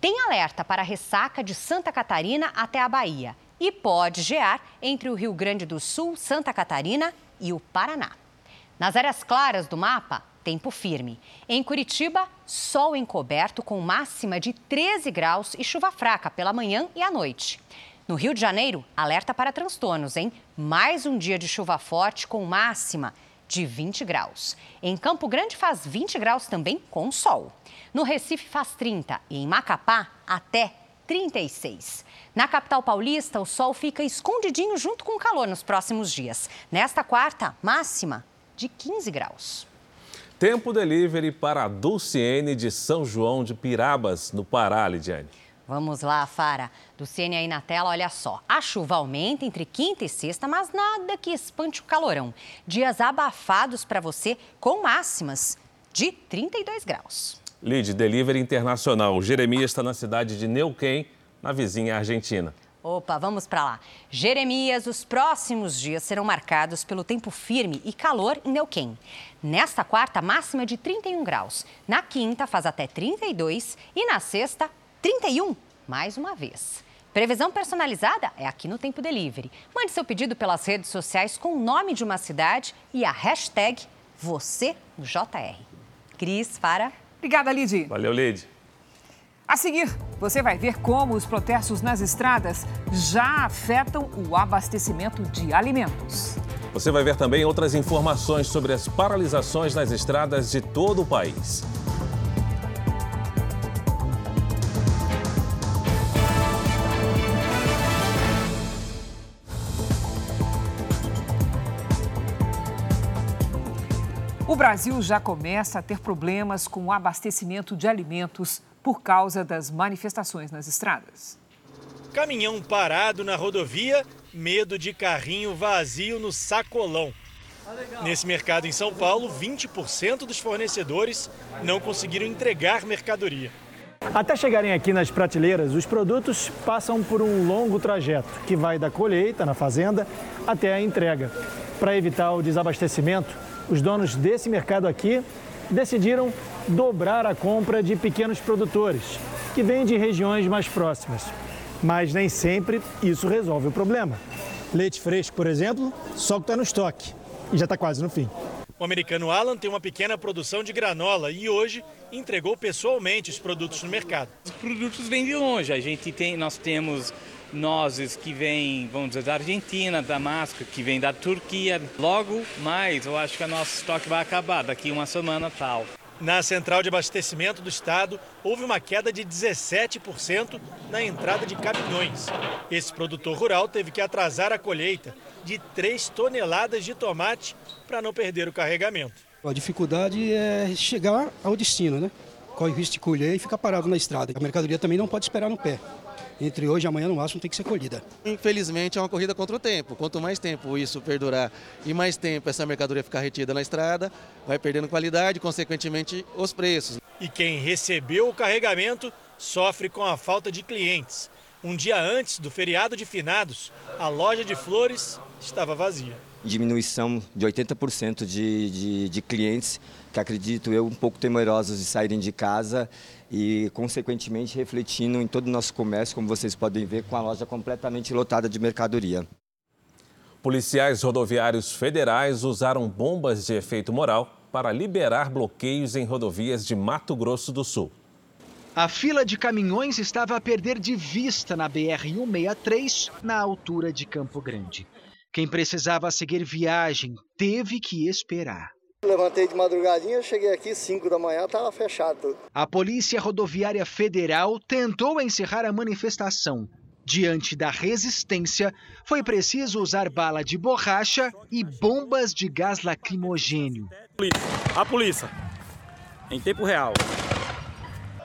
Tem alerta para ressaca de Santa Catarina até a Bahia e pode gear entre o Rio Grande do Sul, Santa Catarina e o Paraná. Nas áreas claras do mapa, tempo firme. Em Curitiba, sol encoberto com máxima de 13 graus e chuva fraca pela manhã e à noite. No Rio de Janeiro, alerta para transtornos, hein? Mais um dia de chuva forte com máxima de 20 graus. Em Campo Grande faz 20 graus também com sol. No Recife faz 30 e em Macapá até 36. Na capital paulista, o sol fica escondidinho junto com o calor nos próximos dias. Nesta quarta, máxima de 15 graus. Tempo delivery para a Dulciene de São João de Pirabas, no Pará, Lidiane. Vamos lá, Fara. Dulciene aí na tela, olha só. A chuva aumenta entre quinta e sexta, mas nada que espante o calorão. Dias abafados para você, com máximas de 32 graus. Lid, delivery internacional. Jeremias está na cidade de Neuquén, na vizinha Argentina. Opa, vamos para lá. Jeremias, os próximos dias serão marcados pelo tempo firme e calor em Neuquén. Nesta quarta, máxima de 31 graus. Na quinta, faz até 32 e na sexta, 31, mais uma vez. Previsão personalizada é aqui no Tempo Delivery. Mande seu pedido pelas redes sociais com o nome de uma cidade e a hashtag #VocêJR. Cris, para. Obrigada, Lid. Valeu, Lid. A seguir, você vai ver como os protestos nas estradas já afetam o abastecimento de alimentos. Você vai ver também outras informações sobre as paralisações nas estradas de todo o país. O Brasil já começa a ter problemas com o abastecimento de alimentos por causa das manifestações nas estradas. Caminhão parado na rodovia, medo de carrinho vazio no sacolão. Nesse mercado em São Paulo, 20% dos fornecedores não conseguiram entregar mercadoria. Até chegarem aqui nas prateleiras, os produtos passam por um longo trajeto que vai da colheita na fazenda até a entrega. Para evitar o desabastecimento, os donos desse mercado aqui decidiram dobrar a compra de pequenos produtores, que vêm de regiões mais próximas. Mas nem sempre isso resolve o problema. Leite fresco, por exemplo, só que está no estoque e já está quase no fim. O americano Alan tem uma pequena produção de granola e hoje entregou pessoalmente os produtos no mercado. Os produtos vêm de longe. A gente tem, nós temos nozes que vêm, vamos dizer, da Argentina, Damasco, que vem da Turquia. Logo mais, eu acho que o nosso estoque vai acabar daqui uma semana tal. Na central de abastecimento do estado, houve uma queda de 17% na entrada de caminhões. Esse produtor rural teve que atrasar a colheita de 3 toneladas de tomate para não perder o carregamento. A dificuldade é chegar ao destino, né? Corre risco de colher e ficar parado na estrada. A mercadoria também não pode esperar no pé entre hoje e amanhã no máximo tem que ser colhida. Infelizmente é uma corrida contra o tempo. Quanto mais tempo isso perdurar e mais tempo essa mercadoria ficar retida na estrada, vai perdendo qualidade, consequentemente os preços. E quem recebeu o carregamento sofre com a falta de clientes. Um dia antes do feriado de finados, a loja de flores estava vazia. diminuição de 80% de, de, de clientes que acredito eu um pouco temerosos de saírem de casa e, consequentemente, refletindo em todo o nosso comércio, como vocês podem ver, com a loja completamente lotada de mercadoria. Policiais rodoviários federais usaram bombas de efeito moral para liberar bloqueios em rodovias de Mato Grosso do Sul. A fila de caminhões estava a perder de vista na BR-163, na altura de Campo Grande. Quem precisava seguir viagem teve que esperar. Levantei de madrugadinha, cheguei aqui 5 da manhã, estava fechado tudo. A Polícia Rodoviária Federal tentou encerrar a manifestação. Diante da resistência, foi preciso usar bala de borracha e bombas de gás lacrimogênio. A polícia, em tempo real.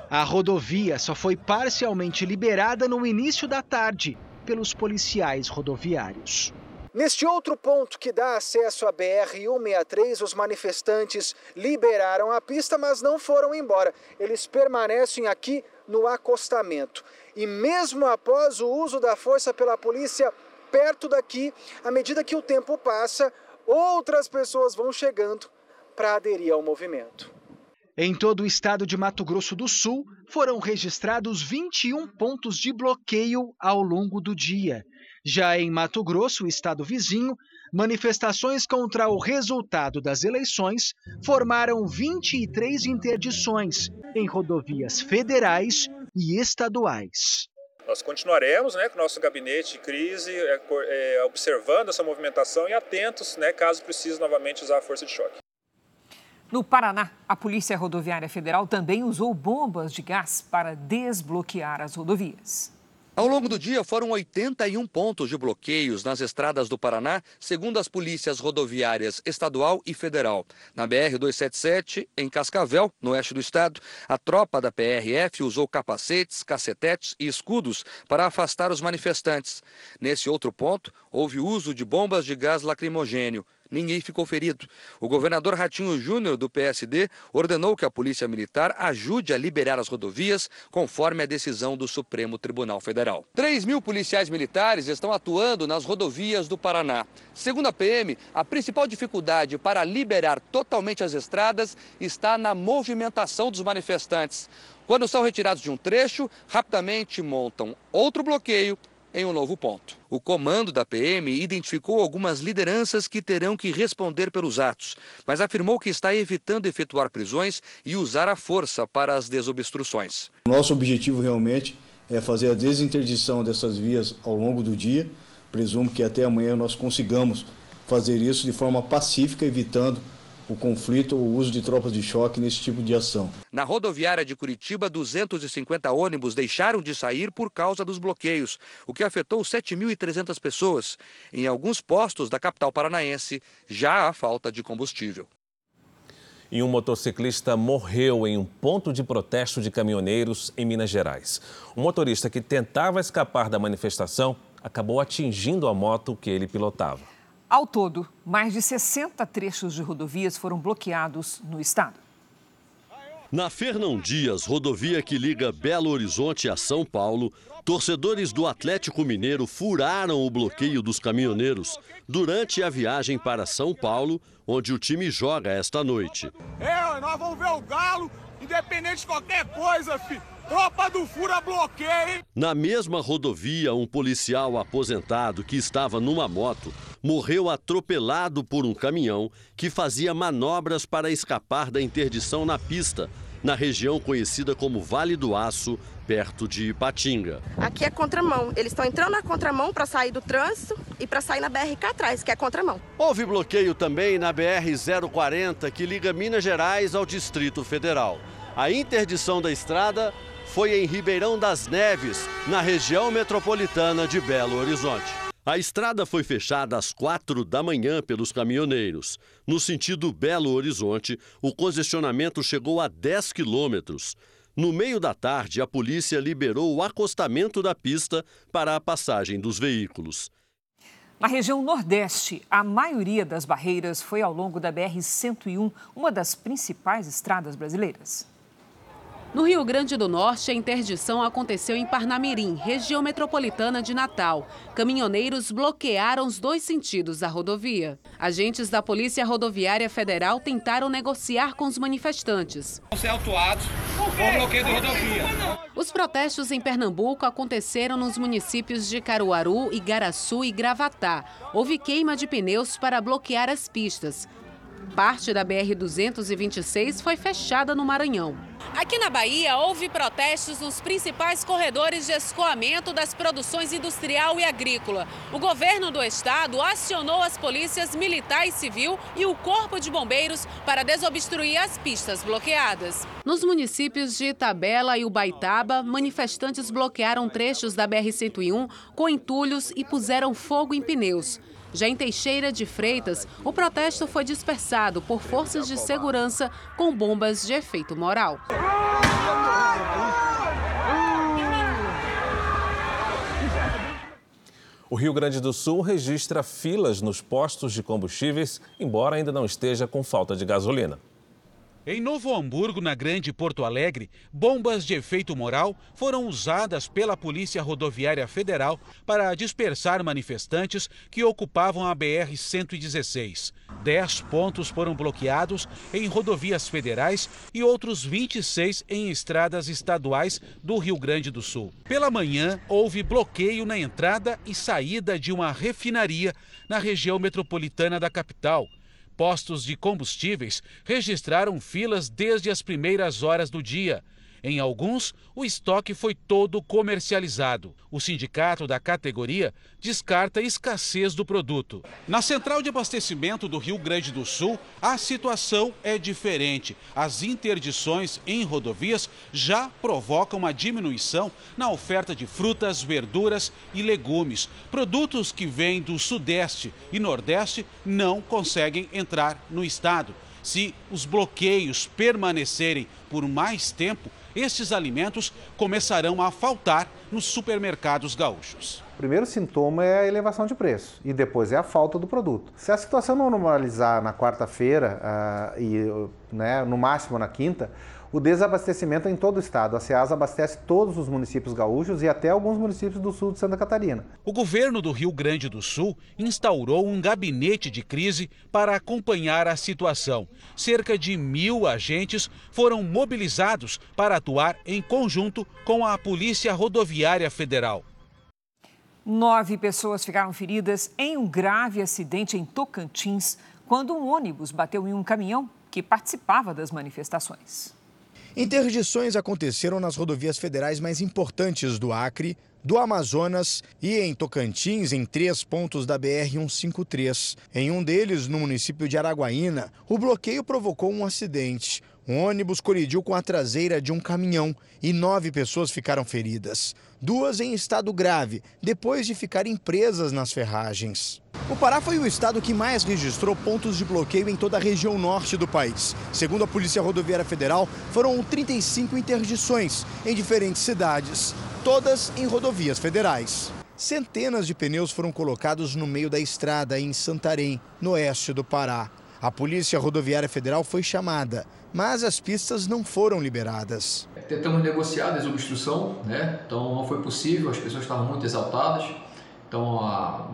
A rodovia só foi parcialmente liberada no início da tarde pelos policiais rodoviários. Neste outro ponto que dá acesso à BR-163, os manifestantes liberaram a pista, mas não foram embora. Eles permanecem aqui no acostamento. E mesmo após o uso da força pela polícia perto daqui, à medida que o tempo passa, outras pessoas vão chegando para aderir ao movimento. Em todo o estado de Mato Grosso do Sul, foram registrados 21 pontos de bloqueio ao longo do dia. Já em Mato Grosso, estado vizinho, manifestações contra o resultado das eleições formaram 23 interdições em rodovias federais e estaduais. Nós continuaremos né, com o nosso gabinete de crise, é, é, observando essa movimentação e atentos, né, caso precise novamente usar a força de choque. No Paraná, a Polícia Rodoviária Federal também usou bombas de gás para desbloquear as rodovias. Ao longo do dia, foram 81 pontos de bloqueios nas estradas do Paraná, segundo as polícias rodoviárias estadual e federal. Na BR-277, em Cascavel, no oeste do estado, a tropa da PRF usou capacetes, cacetetes e escudos para afastar os manifestantes. Nesse outro ponto, houve uso de bombas de gás lacrimogênio ninguém ficou ferido. O governador Ratinho Júnior, do PSD, ordenou que a Polícia Militar ajude a liberar as rodovias, conforme a decisão do Supremo Tribunal Federal. 3 mil policiais militares estão atuando nas rodovias do Paraná. Segundo a PM, a principal dificuldade para liberar totalmente as estradas está na movimentação dos manifestantes. Quando são retirados de um trecho, rapidamente montam outro bloqueio em um novo ponto. O comando da PM identificou algumas lideranças que terão que responder pelos atos, mas afirmou que está evitando efetuar prisões e usar a força para as desobstruções. Nosso objetivo realmente é fazer a desinterdição dessas vias ao longo do dia. Presumo que até amanhã nós consigamos fazer isso de forma pacífica, evitando o conflito ou o uso de tropas de choque nesse tipo de ação. Na rodoviária de Curitiba, 250 ônibus deixaram de sair por causa dos bloqueios, o que afetou 7.300 pessoas. Em alguns postos da capital paranaense, já há falta de combustível. E um motociclista morreu em um ponto de protesto de caminhoneiros em Minas Gerais. O motorista que tentava escapar da manifestação acabou atingindo a moto que ele pilotava. Ao todo, mais de 60 trechos de rodovias foram bloqueados no estado. Na Fernão Dias, rodovia que liga Belo Horizonte a São Paulo, torcedores do Atlético Mineiro furaram o bloqueio dos caminhoneiros durante a viagem para São Paulo, onde o time joga esta noite. É, nós vamos ver o Galo, independente de qualquer coisa, filho. Tropa do Fura bloqueia, hein? Na mesma rodovia, um policial aposentado que estava numa moto morreu atropelado por um caminhão que fazia manobras para escapar da interdição na pista, na região conhecida como Vale do Aço, perto de Ipatinga. Aqui é contramão. Eles estão entrando na contramão para sair do trânsito e para sair na BR cá atrás, que é contramão. Houve bloqueio também na BR-040, que liga Minas Gerais ao Distrito Federal. A interdição da estrada foi em Ribeirão das Neves, na região metropolitana de Belo Horizonte. A estrada foi fechada às quatro da manhã pelos caminhoneiros. No sentido Belo Horizonte, o congestionamento chegou a 10 quilômetros. No meio da tarde, a polícia liberou o acostamento da pista para a passagem dos veículos. Na região Nordeste, a maioria das barreiras foi ao longo da BR-101, uma das principais estradas brasileiras. No Rio Grande do Norte, a interdição aconteceu em Parnamirim, região metropolitana de Natal. Caminhoneiros bloquearam os dois sentidos da rodovia. Agentes da Polícia Rodoviária Federal tentaram negociar com os manifestantes. Vão ser autuados por bloqueio de rodovia. Os protestos em Pernambuco aconteceram nos municípios de Caruaru, Igaraçu e Gravatá. Houve queima de pneus para bloquear as pistas. Parte da BR-226 foi fechada no Maranhão. Aqui na Bahia, houve protestos nos principais corredores de escoamento das produções industrial e agrícola. O governo do estado acionou as polícias militar e civil e o corpo de bombeiros para desobstruir as pistas bloqueadas. Nos municípios de Itabela e Ubaitaba, manifestantes bloquearam trechos da BR-101 com entulhos e puseram fogo em pneus. Já em Teixeira de Freitas, o protesto foi dispersado por forças de segurança com bombas de efeito moral. O Rio Grande do Sul registra filas nos postos de combustíveis, embora ainda não esteja com falta de gasolina. Em Novo Hamburgo, na Grande Porto Alegre, bombas de efeito moral foram usadas pela Polícia Rodoviária Federal para dispersar manifestantes que ocupavam a BR-116. Dez pontos foram bloqueados em rodovias federais e outros 26 em estradas estaduais do Rio Grande do Sul. Pela manhã, houve bloqueio na entrada e saída de uma refinaria na região metropolitana da capital postos de combustíveis registraram filas desde as primeiras horas do dia. Em alguns, o estoque foi todo comercializado. O sindicato da categoria descarta a escassez do produto. Na central de abastecimento do Rio Grande do Sul, a situação é diferente. As interdições em rodovias já provocam uma diminuição na oferta de frutas, verduras e legumes. Produtos que vêm do Sudeste e Nordeste não conseguem entrar no estado. Se os bloqueios permanecerem por mais tempo, estes alimentos começarão a faltar nos supermercados gaúchos. O primeiro sintoma é a elevação de preço e depois é a falta do produto. Se a situação não normalizar na quarta-feira uh, e né, no máximo na quinta, o desabastecimento é em todo o estado. A SEASA abastece todos os municípios gaúchos e até alguns municípios do sul de Santa Catarina. O governo do Rio Grande do Sul instaurou um gabinete de crise para acompanhar a situação. Cerca de mil agentes foram mobilizados para atuar em conjunto com a Polícia Rodoviária Federal. Nove pessoas ficaram feridas em um grave acidente em Tocantins quando um ônibus bateu em um caminhão que participava das manifestações. Interdições aconteceram nas rodovias federais mais importantes do Acre, do Amazonas e em Tocantins, em três pontos da BR-153. Em um deles, no município de Araguaína, o bloqueio provocou um acidente. Um ônibus colidiu com a traseira de um caminhão e nove pessoas ficaram feridas. Duas em estado grave, depois de ficarem presas nas ferragens. O Pará foi o estado que mais registrou pontos de bloqueio em toda a região norte do país. Segundo a Polícia Rodoviária Federal, foram 35 interdições em diferentes cidades, todas em rodovias federais. Centenas de pneus foram colocados no meio da estrada em Santarém, no oeste do Pará. A Polícia Rodoviária Federal foi chamada, mas as pistas não foram liberadas. Tentamos negociar a desobstrução, né? então não foi possível, as pessoas estavam muito exaltadas. Então,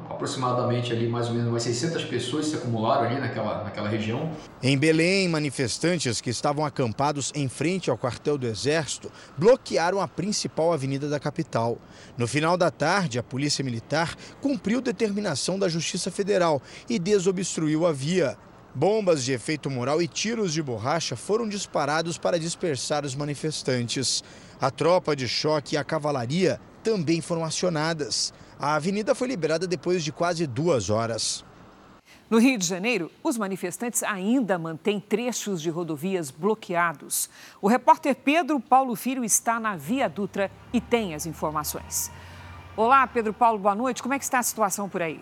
aproximadamente ali mais ou menos umas 600 pessoas se acumularam ali naquela, naquela região. Em Belém, manifestantes que estavam acampados em frente ao quartel do Exército bloquearam a principal avenida da capital. No final da tarde, a Polícia Militar cumpriu determinação da Justiça Federal e desobstruiu a via. Bombas de efeito moral e tiros de borracha foram disparados para dispersar os manifestantes. A tropa de choque e a cavalaria também foram acionadas. A avenida foi liberada depois de quase duas horas. No Rio de Janeiro, os manifestantes ainda mantêm trechos de rodovias bloqueados. O repórter Pedro Paulo Filho está na Via Dutra e tem as informações. Olá, Pedro Paulo, boa noite. Como é que está a situação por aí?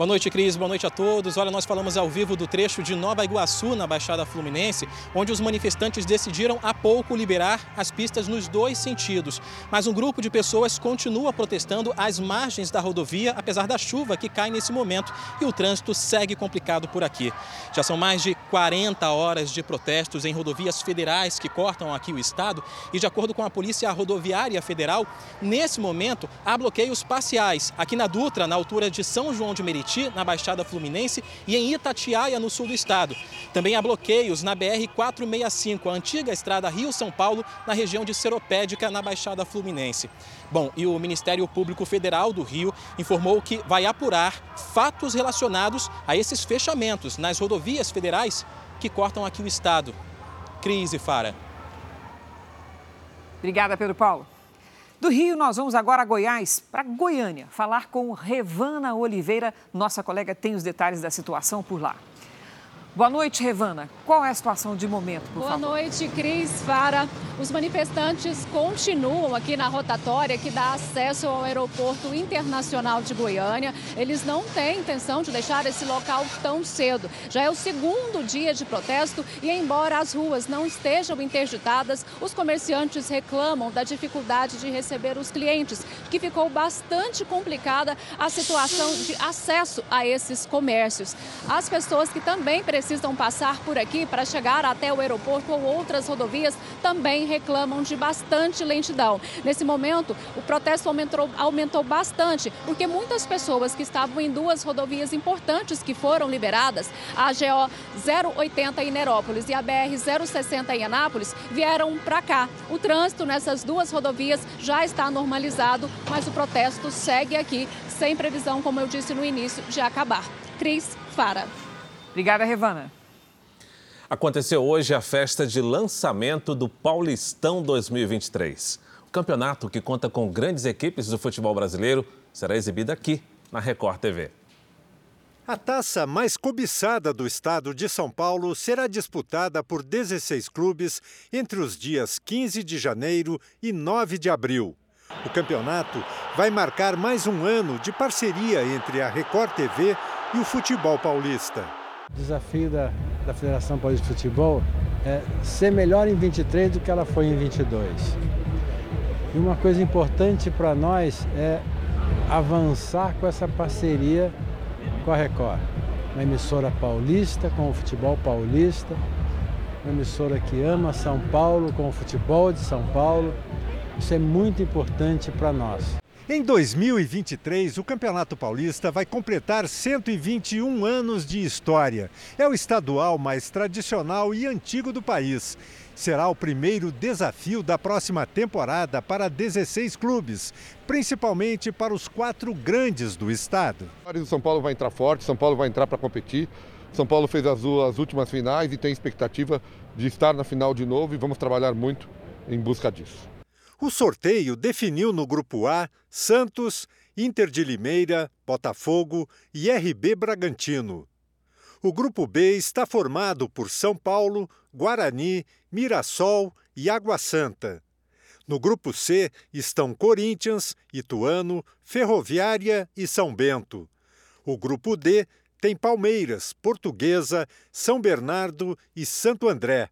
Boa noite, Cris. Boa noite a todos. Olha, nós falamos ao vivo do trecho de Nova Iguaçu, na Baixada Fluminense, onde os manifestantes decidiram há pouco liberar as pistas nos dois sentidos. Mas um grupo de pessoas continua protestando às margens da rodovia, apesar da chuva que cai nesse momento, e o trânsito segue complicado por aqui. Já são mais de 40 horas de protestos em rodovias federais que cortam aqui o estado, e de acordo com a Polícia Rodoviária Federal, nesse momento há bloqueios parciais aqui na Dutra, na altura de São João de Meriti na Baixada Fluminense, e em Itatiaia, no sul do estado. Também há bloqueios na BR-465, a antiga estrada Rio-São Paulo, na região de Seropédica, na Baixada Fluminense. Bom, e o Ministério Público Federal do Rio informou que vai apurar fatos relacionados a esses fechamentos nas rodovias federais que cortam aqui o estado. Crise, Fara. Obrigada, Pedro Paulo. Do Rio, nós vamos agora a Goiás, para Goiânia, falar com Revana Oliveira. Nossa colega tem os detalhes da situação por lá. Boa noite, Revana. Qual é a situação de momento, por Boa favor? Boa noite, Cris Fara. Os manifestantes continuam aqui na rotatória que dá acesso ao Aeroporto Internacional de Goiânia. Eles não têm intenção de deixar esse local tão cedo. Já é o segundo dia de protesto e, embora as ruas não estejam interditadas, os comerciantes reclamam da dificuldade de receber os clientes, que ficou bastante complicada a situação de acesso a esses comércios. As pessoas que também precisam precisam passar por aqui para chegar até o aeroporto ou outras rodovias também reclamam de bastante lentidão. Nesse momento, o protesto aumentou, aumentou bastante, porque muitas pessoas que estavam em duas rodovias importantes que foram liberadas, a GO 080 em Nerópolis e a BR 060 em Anápolis, vieram para cá. O trânsito nessas duas rodovias já está normalizado, mas o protesto segue aqui, sem previsão, como eu disse no início, de acabar. Cris Fara. Obrigada, Revana. Aconteceu hoje a festa de lançamento do Paulistão 2023. O campeonato, que conta com grandes equipes do futebol brasileiro, será exibido aqui na Record TV. A taça mais cobiçada do estado de São Paulo será disputada por 16 clubes entre os dias 15 de janeiro e 9 de abril. O campeonato vai marcar mais um ano de parceria entre a Record TV e o futebol paulista. O desafio da, da Federação Paulista de Futebol é ser melhor em 23 do que ela foi em 22. E uma coisa importante para nós é avançar com essa parceria com a Record. Uma emissora paulista com o futebol paulista, uma emissora que ama São Paulo com o futebol de São Paulo. Isso é muito importante para nós. Em 2023, o Campeonato Paulista vai completar 121 anos de história. É o estadual mais tradicional e antigo do país. Será o primeiro desafio da próxima temporada para 16 clubes, principalmente para os quatro grandes do estado. O São Paulo vai entrar forte, São Paulo vai entrar para competir. São Paulo fez as, as últimas finais e tem expectativa de estar na final de novo e vamos trabalhar muito em busca disso. O sorteio definiu no Grupo A Santos, Inter de Limeira, Botafogo e RB Bragantino. O Grupo B está formado por São Paulo, Guarani, Mirassol e Água Santa. No Grupo C estão Corinthians, Ituano, Ferroviária e São Bento. O Grupo D tem Palmeiras, Portuguesa, São Bernardo e Santo André.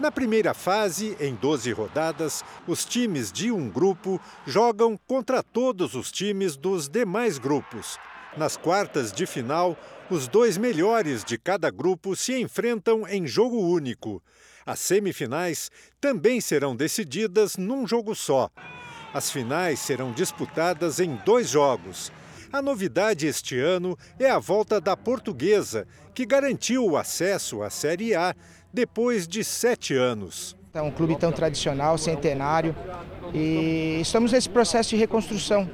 Na primeira fase, em 12 rodadas, os times de um grupo jogam contra todos os times dos demais grupos. Nas quartas de final, os dois melhores de cada grupo se enfrentam em jogo único. As semifinais também serão decididas num jogo só. As finais serão disputadas em dois jogos. A novidade este ano é a volta da Portuguesa, que garantiu o acesso à Série A depois de sete anos. É um clube tão tradicional, centenário, e estamos nesse processo de reconstrução.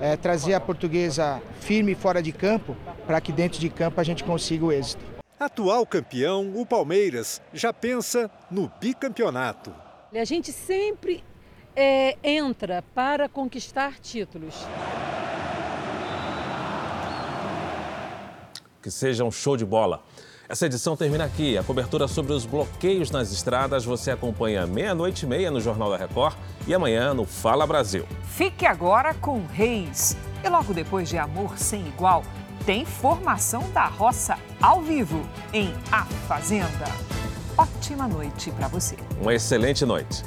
É, trazer a portuguesa firme fora de campo para que dentro de campo a gente consiga o êxito. Atual campeão, o Palmeiras já pensa no bicampeonato. A gente sempre é, entra para conquistar títulos. Que seja um show de bola. Essa edição termina aqui. A cobertura sobre os bloqueios nas estradas você acompanha meia-noite e meia no Jornal da Record e amanhã no Fala Brasil. Fique agora com Reis. E logo depois de Amor Sem Igual, tem formação da roça ao vivo em A Fazenda. Ótima noite para você. Uma excelente noite.